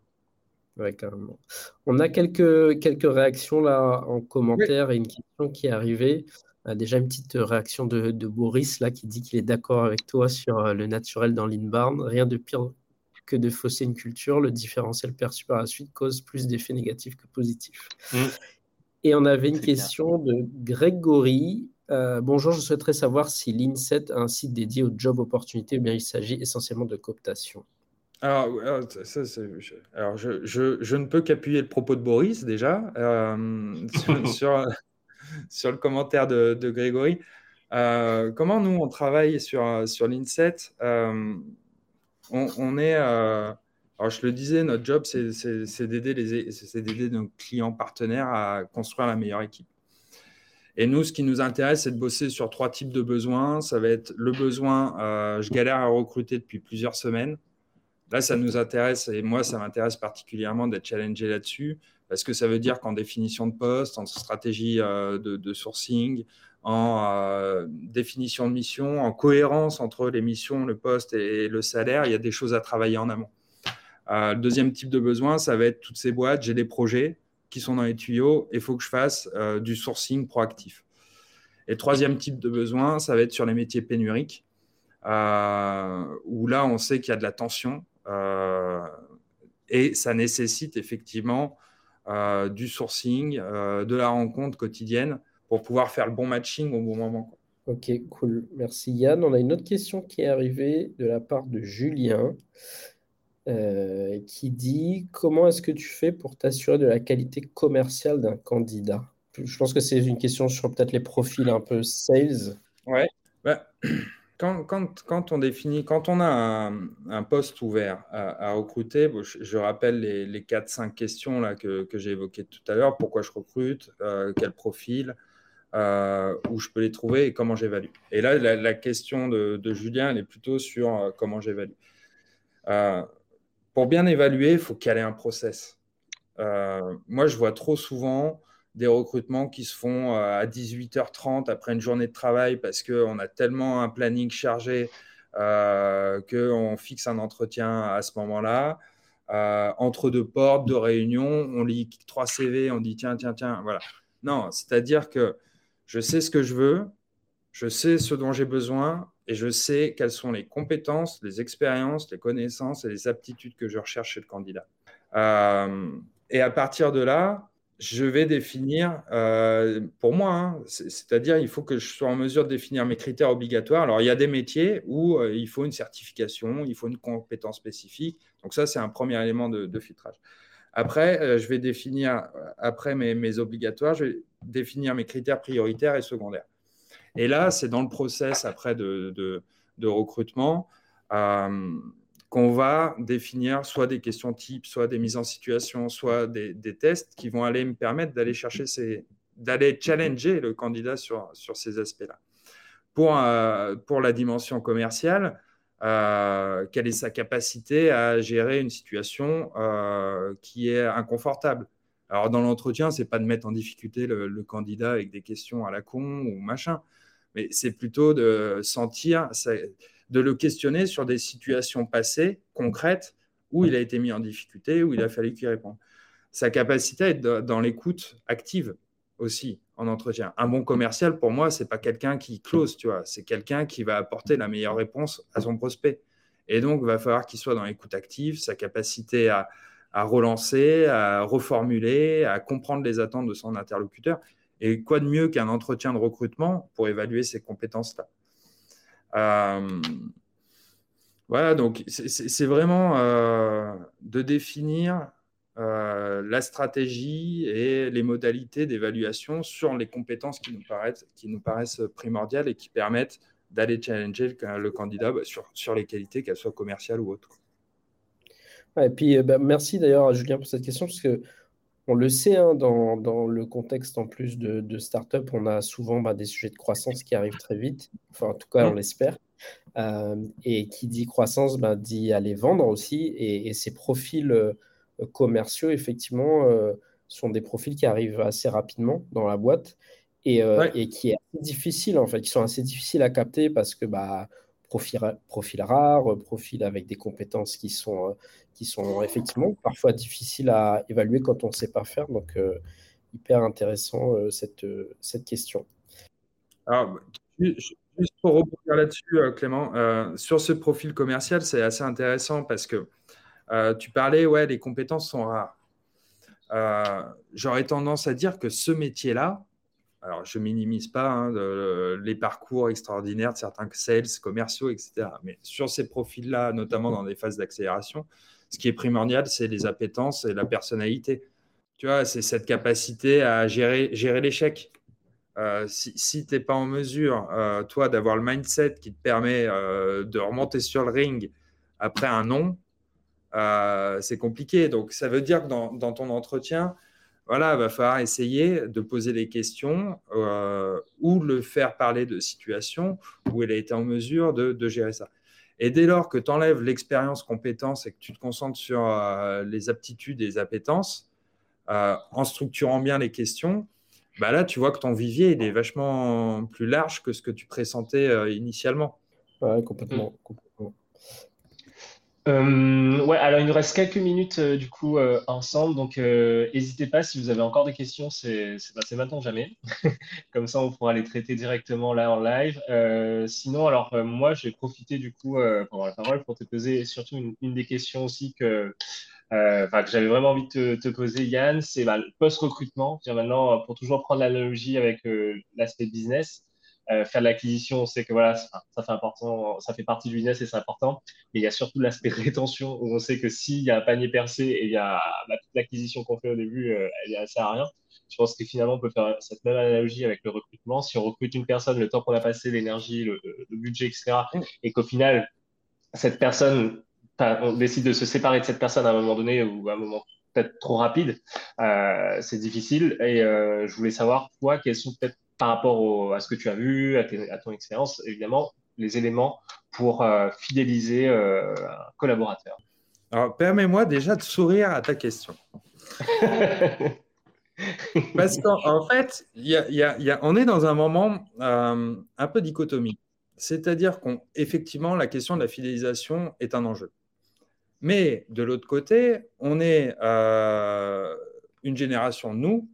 Speaker 1: Ouais, carrément. On a quelques, quelques réactions là en commentaire et une question qui est arrivée. Euh, déjà une petite réaction de, de Boris là qui dit qu'il est d'accord avec toi sur euh, le naturel dans l'inbarn. Rien de pire que de fausser une culture. Le différentiel perçu par la suite cause plus d'effets négatifs que positifs. Mmh. Et on avait une question de Grégory. Euh, bonjour, je souhaiterais savoir si l'INSET a un site dédié aux job opportunités ou bien il s'agit essentiellement de cooptation.
Speaker 6: Alors, alors, je, je, je, ne peux qu'appuyer le propos de Boris déjà euh, sur, sur, le commentaire de, de Grégory. Euh, comment nous, on travaille sur, sur l'INSET euh, on, on, est, alors je le disais, notre job, c'est d'aider nos clients partenaires à construire la meilleure équipe. Et nous, ce qui nous intéresse, c'est de bosser sur trois types de besoins. Ça va être le besoin, je galère à recruter depuis plusieurs semaines. Là, ça nous intéresse, et moi, ça m'intéresse particulièrement d'être challengé là-dessus, parce que ça veut dire qu'en définition de poste, en stratégie euh, de, sourcing, en euh, définition de mission, en cohérence entre les missions, le poste et, le salaire, il y a des choses à travailler en amont. Euh, le deuxième type de besoin, ça va être toutes ces boîtes, j'ai des projets qui sont dans les tuyaux, et il faut que je fasse du sourcing proactif. Et le troisième type de besoin, ça va être sur les métiers pénuriques, où là, on sait qu'il y a de la tension, et ça nécessite effectivement euh, du sourcing, euh, de la rencontre quotidienne pour pouvoir faire le bon matching au bon moment.
Speaker 1: Ok, cool. Merci Yann. On a une autre question qui est arrivée de la part de Julien. qui dit comment est-ce que tu fais pour t'assurer de la qualité commerciale d'un candidat? Je pense que c'est une question sur peut-être les profils un peu sales.
Speaker 6: Ouais. Bah, quand, on définit, quand on a un, poste ouvert à, recruter, je, rappelle les, 4-5 questions là, que, j'ai évoquées tout à l'heure. Pourquoi je recrute euh, Quel profil euh, Où je peux les trouver et comment j'évalue Et là, la, question de, Julien, elle est plutôt sur euh, comment j'évalue. pour bien évaluer, il faut ait un process. moi, je vois trop souvent des recrutements qui se font euh, à 18h30 après une journée de travail parce qu'on a tellement un planning chargé euh, qu'on fixe un entretien à ce moment-là. Euh, entre deux portes, deux réunions, on lit trois CV, on dit tiens, tiens, tiens, voilà. Non, c'est-à-dire que je sais ce que je veux, je sais ce dont j'ai besoin et je sais quelles sont les compétences, les expériences, les connaissances et les aptitudes que je recherche chez le candidat. et à partir de là, je vais définir, euh, pour moi, hein, c'est-à-dire il faut que je sois en mesure de définir mes critères obligatoires. Alors, il y a des métiers où euh, il faut une certification, il faut une compétence spécifique. Donc, ça, c'est un premier élément de, filtrage. Après, euh, je vais définir, après mes, obligatoires, je vais définir mes critères prioritaires et secondaires. Et là, c'est dans le process après de, de recrutement qu'on va définir soit des questions types, soit des mises en situation, soit des, tests qui vont aller me permettre d'aller chercher ces, d'aller challenger le candidat sur, sur ces aspects-là. Pour, euh, pour la dimension commerciale, euh, quelle est sa capacité à gérer une situation euh, qui est inconfortable? Alors, dans l'entretien, c'est pas de mettre en difficulté le, candidat avec des questions à la con ou machin, mais c'est plutôt de sentir de le questionner sur des situations passées, concrètes, où il a été mis en difficulté, où il a fallu qu'il réponde. Sa capacité à être dans l'écoute active. aussi en entretien. Un bon commercial, pour moi, c'est pas quelqu'un qui close, tu vois. C'est quelqu'un qui va apporter la meilleure réponse à son prospect. Et donc, il va falloir qu'il soit dans l'écoute active, sa capacité à, relancer, à reformuler, à comprendre les attentes de son interlocuteur. Et quoi de mieux qu'un entretien de recrutement pour évaluer ces compétences-là? Voilà, donc c'est vraiment euh, de définir euh, la stratégie et les modalités d'évaluation sur les compétences qui nous paraissent, primordiales et qui permettent d'aller challenger le, candidat bah, sur, les qualités, qu'elles soient commerciales ou autres.
Speaker 1: et puis, euh, bah, merci d'ailleurs à Julien pour cette question, parce que on le sait, hein, dans, dans, le contexte en plus de, de start-up, on a souvent bah, des sujets de croissance qui arrivent très vite, enfin en tout cas on l'espère. Euh, et qui dit croissance dit aller vendre aussi, et, et ces profils commerciaux, effectivement, euh, sont des profils qui arrivent assez rapidement dans la boîte. Et, euh, et qui est difficile, en fait, qui sont assez difficiles à capter parce que bah, profil, profil rare, profil avec des compétences qui sont, euh, qui sont effectivement parfois difficiles à évaluer quand on ne sait pas faire. Donc, hyper intéressant cette, question.
Speaker 6: Alors, juste pour rebondir là-dessus, Clément, sur ce profil commercial, c'est assez intéressant parce que euh, tu parlais, ouais, les compétences sont rares. Euh, j'aurais tendance à dire que ce métier-là, alors je minimise pas hein, les parcours extraordinaires de certains sales, commerciaux, etc. Mais sur ces profils-là, notamment dans des phases d'accélération, ce qui est primordial, c'est les appétences et la personnalité. Tu vois, c'est cette capacité à gérer, gérer l'échec. Euh, si, tu n'es pas en mesure, toi, d'avoir le mindset qui te permet de remonter sur le ring après un non, euh, c'est compliqué. Donc, ça veut dire que dans, ton entretien, voilà, il va falloir essayer de poser les questions euh, ou le faire parler de situations où il a été en mesure de, gérer ça. Et dès lors que tu enlèves l'expérience, compétence et que tu te concentres sur euh, les aptitudes et les appétences, en structurant bien les questions, bah là, tu vois que ton vivier est vachement plus large que ce que tu pressentais initialement.
Speaker 1: Ouais, complètement.
Speaker 5: Euh, ouais, alors il nous reste quelques minutes euh, du coup euh, ensemble, donc n'hésitez pas si vous avez encore des questions, c'est maintenant jamais. Comme ça, on pourra les traiter directement là en live. sinon, alors moi, je vais profiter du coup pendant la parole pour te poser surtout une, des questions aussi que, que j'avais vraiment envie de te, poser, Yann, c'est bah, le post-recrutement. Maintenant, pour toujours prendre l'analogie avec l'aspect business. Euh, faire de l'acquisition, on sait que voilà, ça, fait important, ça fait partie du business et c'est important. Mais il y a surtout l'aspect rétention où on sait que s'il y a un panier percé et il y a toute l'acquisition qu'on fait au début, euh, elle assez à rien. Je pense que finalement, on peut faire cette même analogie avec le recrutement. Si on recrute une personne, le temps qu'on a passé, l'énergie, le, budget, etc., mm. et qu'au final, cette personne, on décide de se séparer de cette personne à un moment donné ou à un moment peut-être trop rapide, euh, c'est difficile. Et je voulais savoir, toi, quels sont peut-être par rapport à ce que tu as vu, à, ton expérience, évidemment, les éléments pour euh, fidéliser euh, un collaborateur
Speaker 6: Alors, permets-moi déjà de sourire à ta question. Parce qu'en fait, on est dans un moment euh, un peu dichotomique. C'est-à-dire qu'effectivement, la question de la fidélisation est un enjeu. Mais de l'autre côté, on est une génération, nous,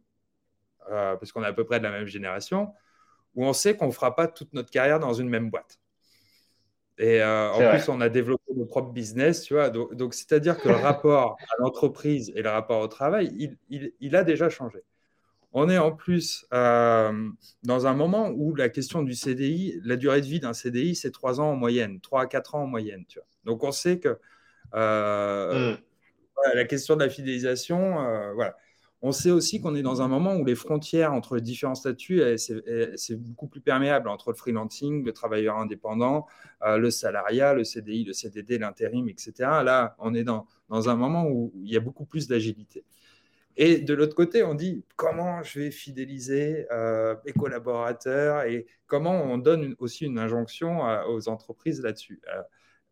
Speaker 6: euh, parce qu'on est à peu près de la même génération, où on sait qu'on ne fera pas toute notre carrière dans une même boîte. Et euh, en plus, on a développé nos propres business, tu vois. Donc, c'est-à-dire que le rapport à l'entreprise et le rapport au travail, il, a déjà changé. On est en plus euh, dans un moment où la question du CDI, la durée de vie d'un CDI, c'est trois ans en moyenne, trois à quatre ans en moyenne, tu vois. Donc, on sait que mm. la question de la fidélisation, voilà. On sait aussi qu'on est dans un moment où les frontières entre les différents statuts, c'est beaucoup plus perméable entre le freelancing, le travailleur indépendant, euh, le salariat, le CDI, le CDD, l'intérim, etc. Là, on est dans, un moment où il y a beaucoup plus d'agilité. Et de l'autre côté, on dit comment je vais fidéliser euh, mes collaborateurs et comment on donne aussi une injonction aux entreprises là-dessus?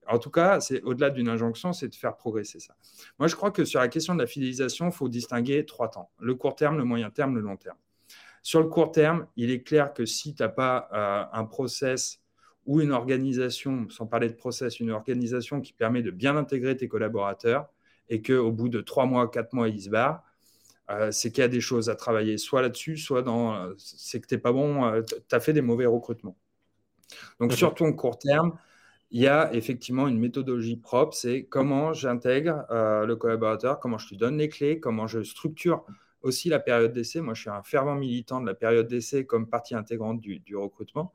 Speaker 6: Euh, en tout cas, c'est au-delà d'une injonction, c'est de faire progresser ça. Moi, je crois que sur la question de la fidélisation, il faut distinguer trois temps le court terme, le moyen terme, le long terme. Sur le court terme, il est clair que si tu n'as pas euh, un process ou une organisation, sans parler de process, une organisation qui permet de bien intégrer tes collaborateurs et qu'au bout de trois mois, quatre mois, ils se barrent, c'est qu'il y a des choses à travailler, soit là-dessus, soit dans c'est que tu n'es pas bon, tu as fait des mauvais recrutements. Donc, sur ton court terme, il y a effectivement une méthodologie propre, c'est comment j'intègre le collaborateur, comment je lui donne les clés, comment je structure aussi la période d'essai. Moi, je suis un fervent militant de la période d'essai comme partie intégrante du, recrutement.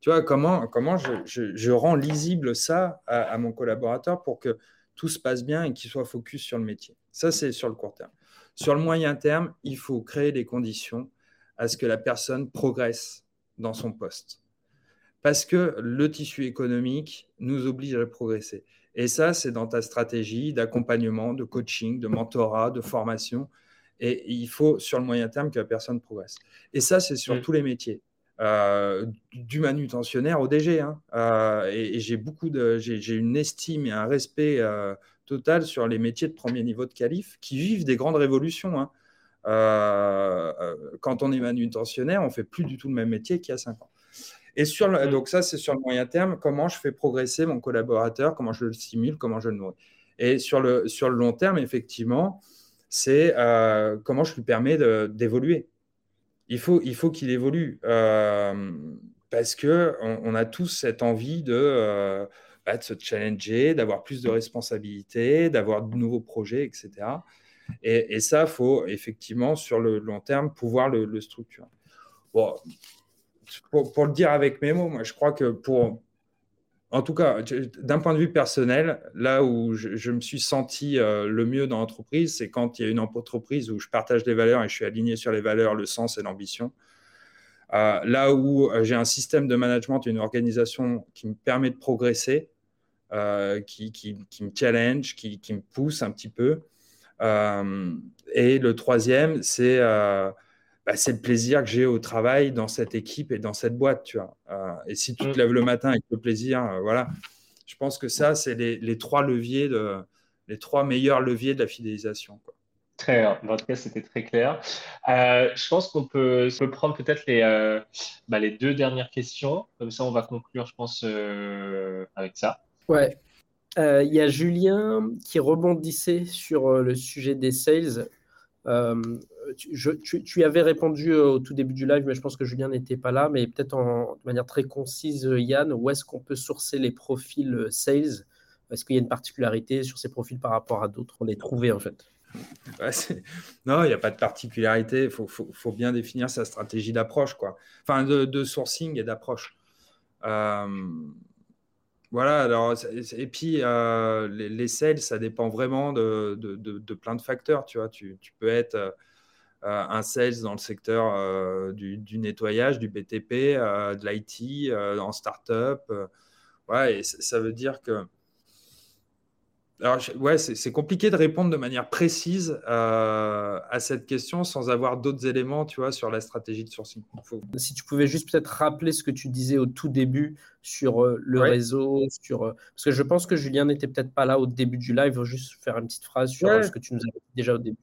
Speaker 6: Tu vois, comment, comment je, rends lisible ça à, mon collaborateur pour que tout se passe bien et qu'il soit focus sur le métier. Ça, c'est sur le court terme. Sur le moyen terme, il faut créer les conditions à ce que la personne progresse dans son poste. Parce que le tissu économique nous oblige à progresser. Et ça, c'est dans ta stratégie d'accompagnement, de coaching, de mentorat, de formation. Et il faut, sur le moyen terme, que la personne progresse. Et ça, c'est sur mm. tous les métiers. Euh, du manutentionnaire au DG. Hein. Euh, et, j'ai beaucoup de, j'ai une estime et un respect euh, total sur les métiers de premier niveau de qualif qui vivent des grandes révolutions. Hein. quand on est manutentionnaire, on fait plus du tout le même métier qu'il y a cinq ans. Et sur mm. donc ça, c'est sur le moyen terme, comment je fais progresser mon collaborateur, comment je le stimule, comment je le nourris. Et sur le, sur le long terme, effectivement, c'est comment je lui permets d'évoluer il faut il faut qu'il évolue euh, parce que on, a tous cette envie de, euh, bah, de se challenger, d'avoir plus de responsabilités, d'avoir de nouveaux projets, etc. Et, ça, il faut effectivement sur le long terme pouvoir le, structurer. Bon, pour, le dire avec mes mots, moi, je crois que pour en tout cas, d'un point de vue personnel, là où je, me suis senti euh, le mieux dans l'entreprise, c'est quand il y a une entreprise où je partage des valeurs et je suis aligné sur les valeurs, le sens et l'ambition. Euh, là où euh, j'ai un système de management, une organisation qui me permet de progresser, qui, me challenge, qui, me pousse un petit peu. et le troisième, c'est bah, c'est le plaisir que j'ai au travail dans cette équipe et dans cette boîte, tu vois. Euh, et si tu te mm. lèves le matin avec le plaisir, euh, voilà. Je pense que ça, c'est les, trois leviers, de, les trois meilleurs leviers de la fidélisation.
Speaker 5: Très bien. En tout cas, c'était très clair. Euh, je pense qu'on peut, peut, prendre peut-être les, bah, les deux dernières questions. Comme ça, on va conclure, je pense, avec ça.
Speaker 1: Ouais. Il y a Julien qui rebondissait sur le sujet des sales. Euh, tu, avais répondu euh, au tout début du live, mais je pense que Julien n'était pas là. Mais peut-être de manière très concise, Yann, où est-ce qu'on peut sourcer les profils euh, sales? Est-ce qu'il y a une particularité sur ces profils par rapport à d'autres? On les trouvait en fait.
Speaker 6: non, il n'y a pas de particularité. Il faut, bien définir sa stratégie d'approche, quoi. Enfin, de, sourcing et d'approche. Voilà, alors, et puis euh, les, sales, ça dépend vraiment de, plein de facteurs. Tu vois, tu, peux être euh, un sales dans le secteur du, du, nettoyage, du BTP, de l'IT, en startup. ouais, et ça veut dire que alors, ouais, c'est compliqué de répondre de manière précise euh, à cette question sans avoir d'autres éléments, tu vois, sur la stratégie de sourcing.
Speaker 1: Si tu pouvais juste peut-être rappeler ce que tu disais au tout début sur euh, le réseau, sur euh, parce que je pense que Julien n'était peut-être pas là au début du live. Juste faire une petite phrase sur ce que tu nous avais dit déjà au début.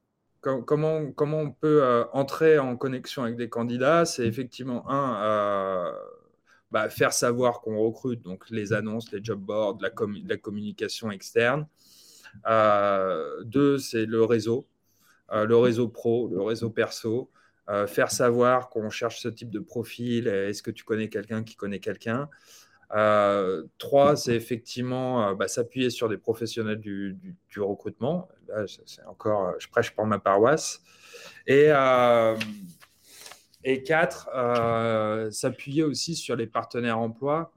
Speaker 6: Comment, on peut entrer en connexion avec des candidats? C'est effectivement un. Bah, faire savoir qu'on recrute, donc les annonces, les job boards, la, communication externe. Euh, deux, c'est le réseau, euh, le réseau pro, le réseau perso. Euh, faire savoir qu'on cherche ce type de profil. Est-ce que tu connais quelqu'un qui connaît quelqu'un? Trois, c'est effectivement bah, s'appuyer sur des professionnels du, recrutement. Là, c'est encore, je prêche pour ma paroisse. Et, quatre, s'appuyer aussi sur les partenaires emploi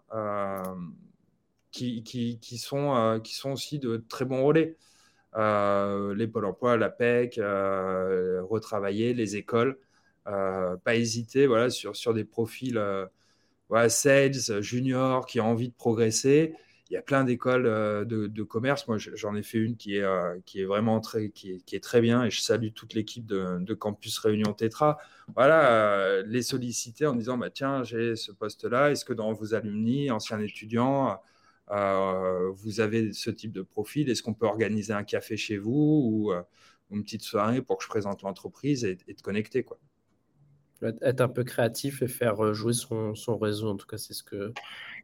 Speaker 6: qui, sont, euh, aussi de très bons relais. Euh, les pôles emploi, la PEC, euh, retravailler, les écoles. pas hésiter voilà, sur des profils voilà, sales, juniors, qui ont envie de progresser il y a plein d'écoles de, commerce. Moi, j'en ai fait une qui est, qui est vraiment très, qui est, très bien et je salue toute l'équipe de, Campus Réunion Tetra. Voilà, les solliciter en disant bah, Tiens, j'ai ce poste-là. Est-ce que dans vos alumni, anciens étudiants, euh, vous avez ce type de profil, est-ce qu'on peut organiser un café chez vous ou, euh, une petite soirée pour que je présente l'entreprise et, te connecter quoi?
Speaker 1: Être un peu créatif et faire jouer son, son réseau. En tout cas, c'est ce que,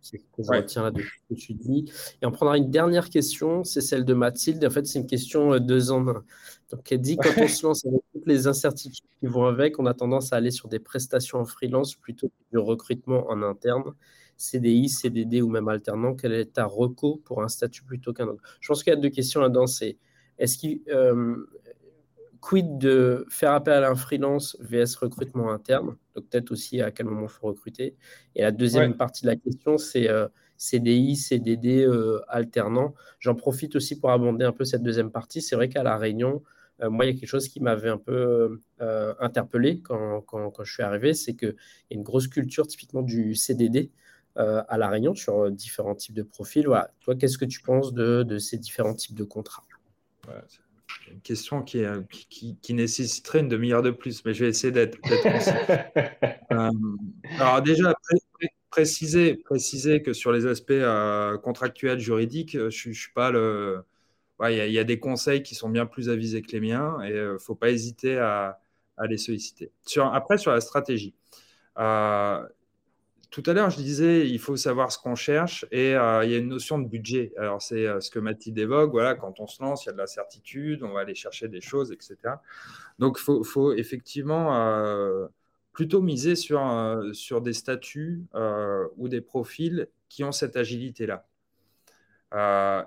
Speaker 1: c'est ce que je retiens là de ce que tu dis. Et on prendra une dernière question, c'est celle de Mathilde. En fait, c'est une question deux en un. Donc, elle dit quand on se lance avec toutes les incertitudes qui vont avec, on a tendance à aller sur des prestations en freelance plutôt que du recrutement en interne. CDI, CDD ou même alternant, quel est ta reco pour un statut plutôt qu'un autre? Je pense qu'il y a deux questions là-dedans. C'est est-ce qu'il euh, quid de faire appel à un freelance vs recrutement interne? Donc peut-être aussi à quel moment il faut recruter. Et la deuxième partie de la question, c'est euh, CDI, CDD euh, alternant. J'en profite aussi pour abonder un peu cette deuxième partie. C'est vrai qu'à la Réunion, moi, il y a quelque chose qui m'avait un peu interpellé quand, quand, quand, je suis arrivé, c'est qu'il y a une grosse culture typiquement du CDD. Euh, à La Réunion sur euh, différents types de profils. Voilà. Toi, qu'est-ce que tu penses de, de, ces différents types de contrats?
Speaker 6: Une question qui, est, qui, qui, nécessiterait une demi-heure de plus, mais je vais essayer d'être euh, alors déjà, préciser, préciser que sur les aspects contractuels, juridiques, je ne suis pas le... Il ouais, y, y, a des conseils qui sont bien plus avisés que les miens et il ne faut pas hésiter à, à les solliciter. Sur, après, sur la stratégie. Tout à l'heure, je disais, il faut savoir ce qu'on cherche et euh, il y a une notion de budget. Alors, c'est euh, ce que Mathilde évoque. Voilà, quand on se lance, il y a de l'incertitude, on va aller chercher des choses, etc. Donc, il faut, effectivement euh, plutôt miser sur, sur des statuts ou des profils qui ont cette agilité-là.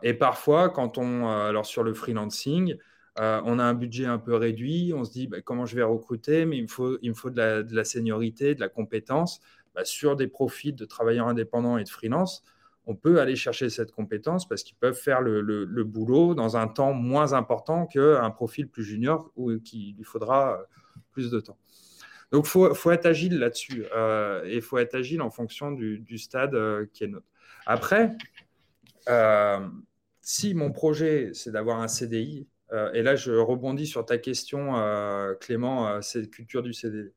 Speaker 6: et parfois, quand on, alors sur le freelancing, on a un budget un peu réduit, on se dit bah, comment je vais recruter, mais il me faut, il me faut de la, de la seniorité, de la compétence. Bah, sur des profils de travailleurs indépendants et de freelance, on peut aller chercher cette compétence parce qu'ils peuvent faire le, boulot dans un temps moins important qu'un profil plus junior ou qui lui faudra euh, plus de temps. Donc, il faut, être agile là-dessus euh, et il faut être agile en fonction du, stade euh, qui est notre. Après, si mon projet, c'est d'avoir un CDI, et là, je rebondis sur ta question, Clément, c'est culture du CDI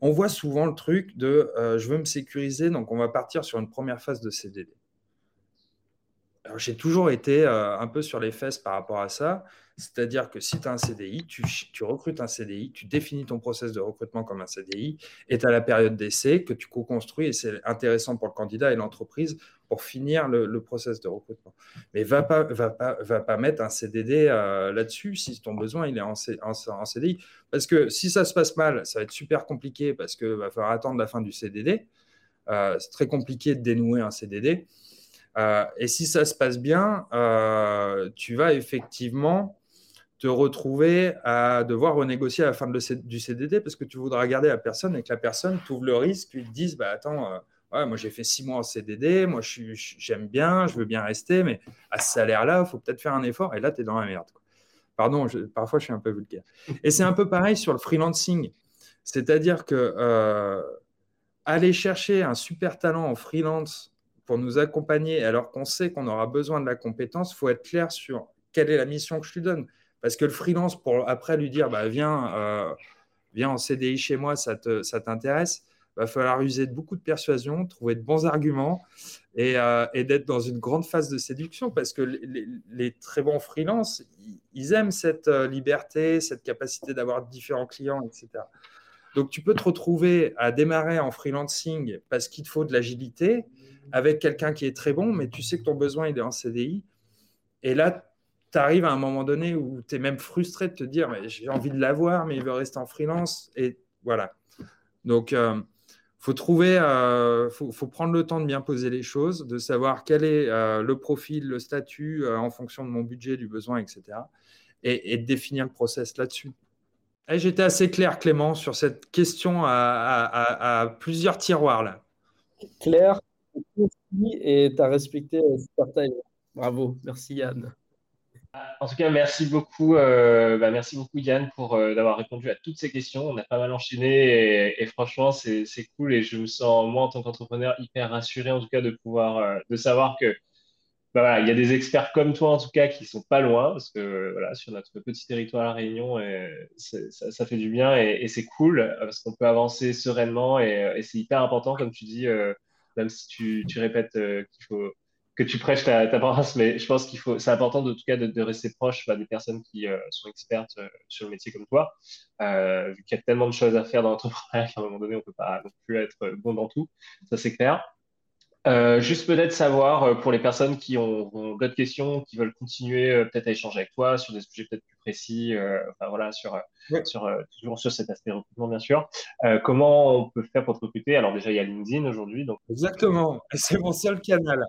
Speaker 6: on voit souvent le truc de euh, je veux me sécuriser, donc on va partir sur une première phase de CDD. J'ai toujours été euh, un peu sur les fesses par rapport à ça. C'est-à-dire que si tu as un CDI, tu, recrutes un CDI, tu définis ton process de recrutement comme un CDI, et tu as la période d'essai que tu co-construis, et c'est intéressant pour le candidat et l'entreprise pour finir le, process de recrutement. Mais va pas, va pas, mettre un CDD euh, là-dessus si ton besoin il est en, en, CDI. Parce que si ça se passe mal, ça va être super compliqué parce qu'il va falloir attendre la fin du CDD. Euh, c'est très compliqué de dénouer un CDD. Euh, et si ça se passe bien, tu vas effectivement te retrouver à devoir renégocier à la fin du CDD parce que tu voudras garder la personne et que la personne trouve le risque, puis te dise bah, Attends, euh, moi j'ai fait six mois en CDD, moi j'aime bien, je veux bien rester, mais à ce salaire-là, il faut peut-être faire un effort et là, tu es dans la merde. Pardon, parfois je suis un peu vulgaire. Et c'est un peu pareil sur le freelancing. C'est-à-dire que euh, aller chercher un super talent en freelance pour nous accompagner alors qu'on sait qu'on aura besoin de la compétence, il faut être clair sur quelle est la mission que je lui donne. Parce que le freelance, pour après lui dire, bah, viens, euh, viens en CDI chez moi, ça t'intéresse, va falloir user beaucoup de persuasion, trouver de bons arguments et, euh, et d'être dans une grande phase de séduction parce que les, très bons freelances, ils aiment cette euh, liberté, cette capacité d'avoir différents clients, etc. Donc, tu peux te retrouver à démarrer en freelancing parce qu'il te faut de l'agilité avec quelqu'un qui est très bon, mais tu sais que ton besoin, est en CDI. Et là, tu arrives à un moment donné où tu es même frustré de te dire mais j'ai envie de l'avoir, mais il veut rester en freelance. Et voilà. Donc, euh, faut trouver, euh, faut, prendre le temps de bien poser les choses, de savoir quel est euh, le profil, le statut en fonction de mon budget, du besoin, etc. Et, de définir le process là-dessus. J'étais assez clair, Clément, sur cette question à, plusieurs tiroirs là.
Speaker 1: Claire, et tu as respecté ce Bravo, merci Yann.
Speaker 5: En tout cas, merci beaucoup, euh, bah, merci beaucoup Yann pour euh, d'avoir répondu à toutes ces questions. On a pas mal enchaîné et, franchement, c'est cool et je me sens moi en tant qu'entrepreneur hyper rassuré en tout cas de pouvoir euh, de savoir que bah, il y a des experts comme toi en tout cas qui sont pas loin parce que voilà sur notre petit territoire à la Réunion, ça, fait du bien et, c'est cool parce qu'on peut avancer sereinement et, c'est hyper important comme tu dis, même si tu, répètes qu'il faut que tu prêches ta, ta mais je pense qu'il faut, c'est important en tout cas de, rester proche bah, des personnes qui euh, sont expertes euh, sur le métier comme toi, euh, vu qu'il y a tellement de choses à faire dans l'entrepreneuriat qu'à un moment donné, on ne peut pas non plus être bon dans tout. Ça, c'est clair. Juste peut-être savoir pour les personnes qui ont, d'autres questions, qui veulent continuer peut-être à échanger avec toi sur des sujets peut-être plus précis, enfin voilà, sur, sur toujours sur cet aspect recrutement bien sûr. comment on peut faire pour te recruter? Alors déjà il y a LinkedIn aujourd'hui, donc
Speaker 6: exactement, c'est mon seul canal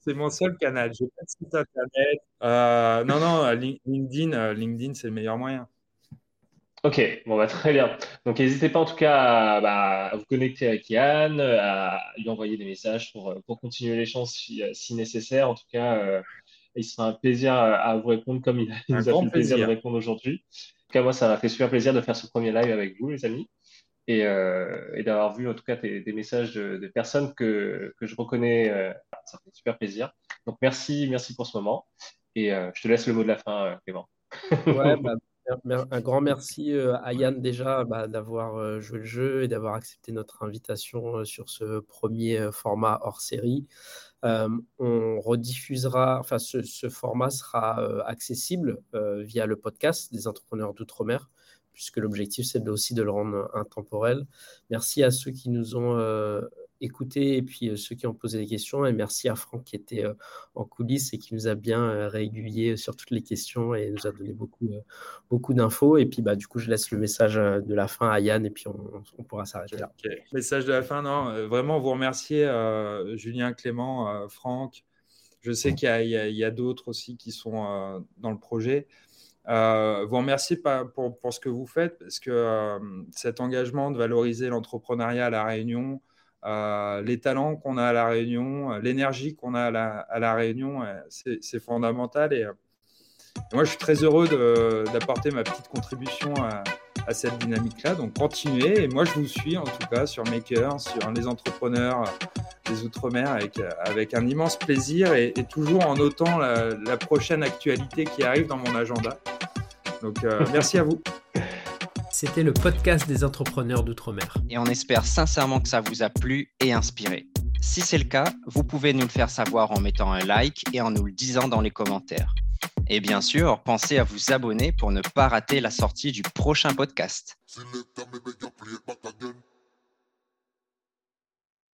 Speaker 6: c'est mon seul canal. J'ai pas de site internet. Euh, non, non, LinkedIn, euh, LinkedIn, c'est le meilleur moyen.
Speaker 5: Ok, bon, bah, très bien. Donc, n'hésitez pas en tout cas à, bah, vous connecter avec Yann, à lui envoyer des messages pour, pour continuer l'échange si, si, nécessaire. En tout cas, euh, il sera un plaisir à vous répondre comme il, nous a fait le plaisir de répondre aujourd'hui. En tout cas, moi, ça m'a fait super plaisir de faire ce premier live avec vous, les amis. Euh, et, d'avoir vu en tout cas des, messages de, personnes que, que, je reconnais. Euh, ça fait super plaisir. Donc merci, merci pour ce moment. Et euh, je te laisse le mot de la fin, Clément.
Speaker 1: ouais, bah, un grand merci à Yann déjà bah, d'avoir joué le jeu et d'avoir accepté notre invitation sur ce premier format hors série. on rediffusera, enfin ce, format sera accessible via le podcast des entrepreneurs d'outre-mer puisque l'objectif, c'est aussi de le rendre intemporel. Merci à ceux qui nous ont euh, écoutés et puis euh, ceux qui ont posé des questions. Et merci à Franck qui était euh, en coulisses et qui nous a bien régulier sur toutes les questions et nous a donné beaucoup, beaucoup d'infos. Et puis, bah, du coup, je laisse le message de la fin à Yann et puis on, pourra s'arrêter là.
Speaker 6: Message de la fin, non, vraiment vous remercier, Julien, Clément, Franck. Je sais qu'il y a d'autres aussi qui sont dans le projet. Euh, vous remercie pour, pour, ce que vous faites, parce que euh, cet engagement de valoriser l'entrepreneuriat à La Réunion, euh, les talents qu'on a à La Réunion, l'énergie qu'on a à La, Réunion, c'est fondamental. Et, moi, je suis très heureux d'apporter ma petite contribution à, cette dynamique-là. Donc, continuez. Et moi, je vous suis en tout cas sur Maker, sur les entrepreneurs des Outre-mer avec, avec un immense plaisir et, toujours en notant la, prochaine actualité qui arrive dans mon agenda. Donc, euh, merci à vous.
Speaker 2: C'était le podcast des entrepreneurs d'outre-mer.
Speaker 4: Et on espère sincèrement que ça vous a plu et inspiré. Si c'est le cas, vous pouvez nous le faire savoir en mettant un like et en nous le disant dans les commentaires. Et bien sûr, pensez à vous abonner pour ne pas rater la sortie du prochain podcast.